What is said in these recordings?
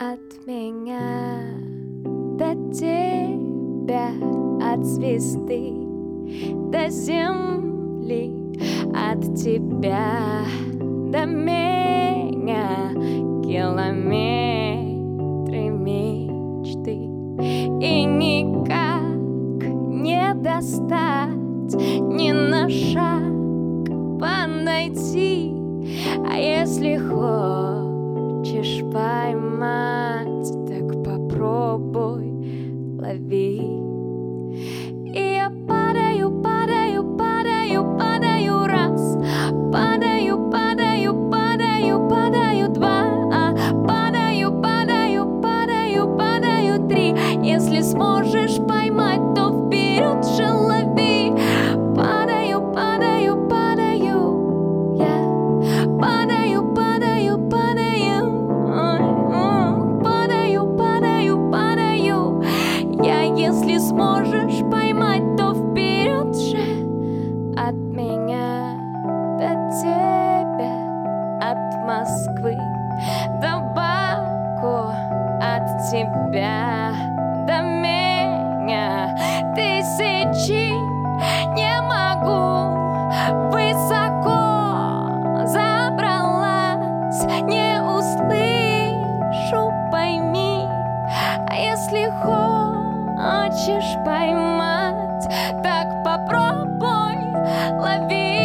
от меня до тебя, от звезды до земли, от тебя до меня километры мечты. И никак не достать ни на шаг подойти, а если хочешь хочешь поймать, так попробуй лови сможешь поймать, то вперед же от меня до тебя, от Москвы до Баку, от тебя до меня. Тысячи не хочешь поймать, так попробуй лови.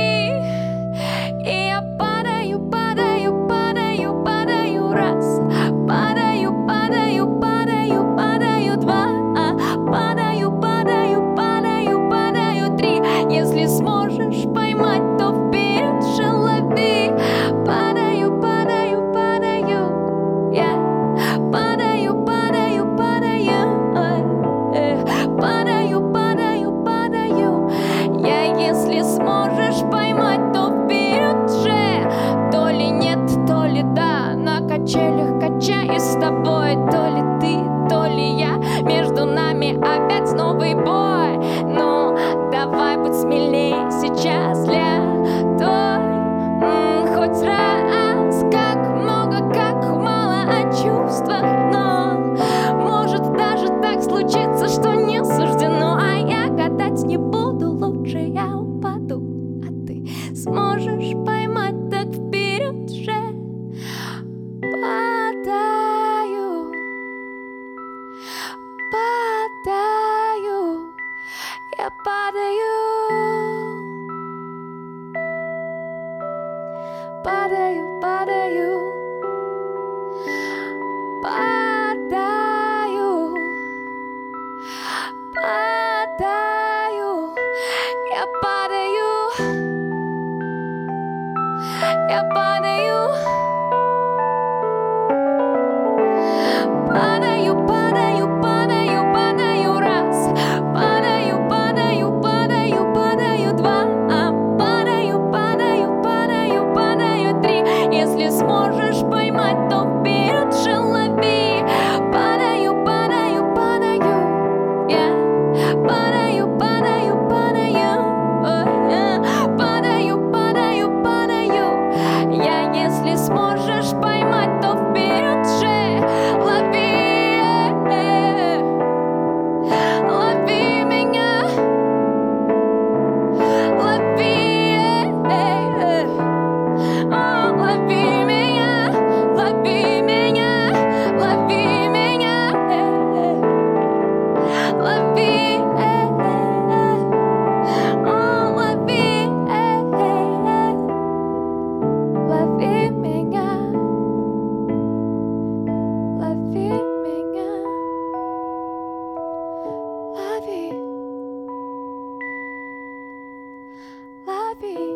be.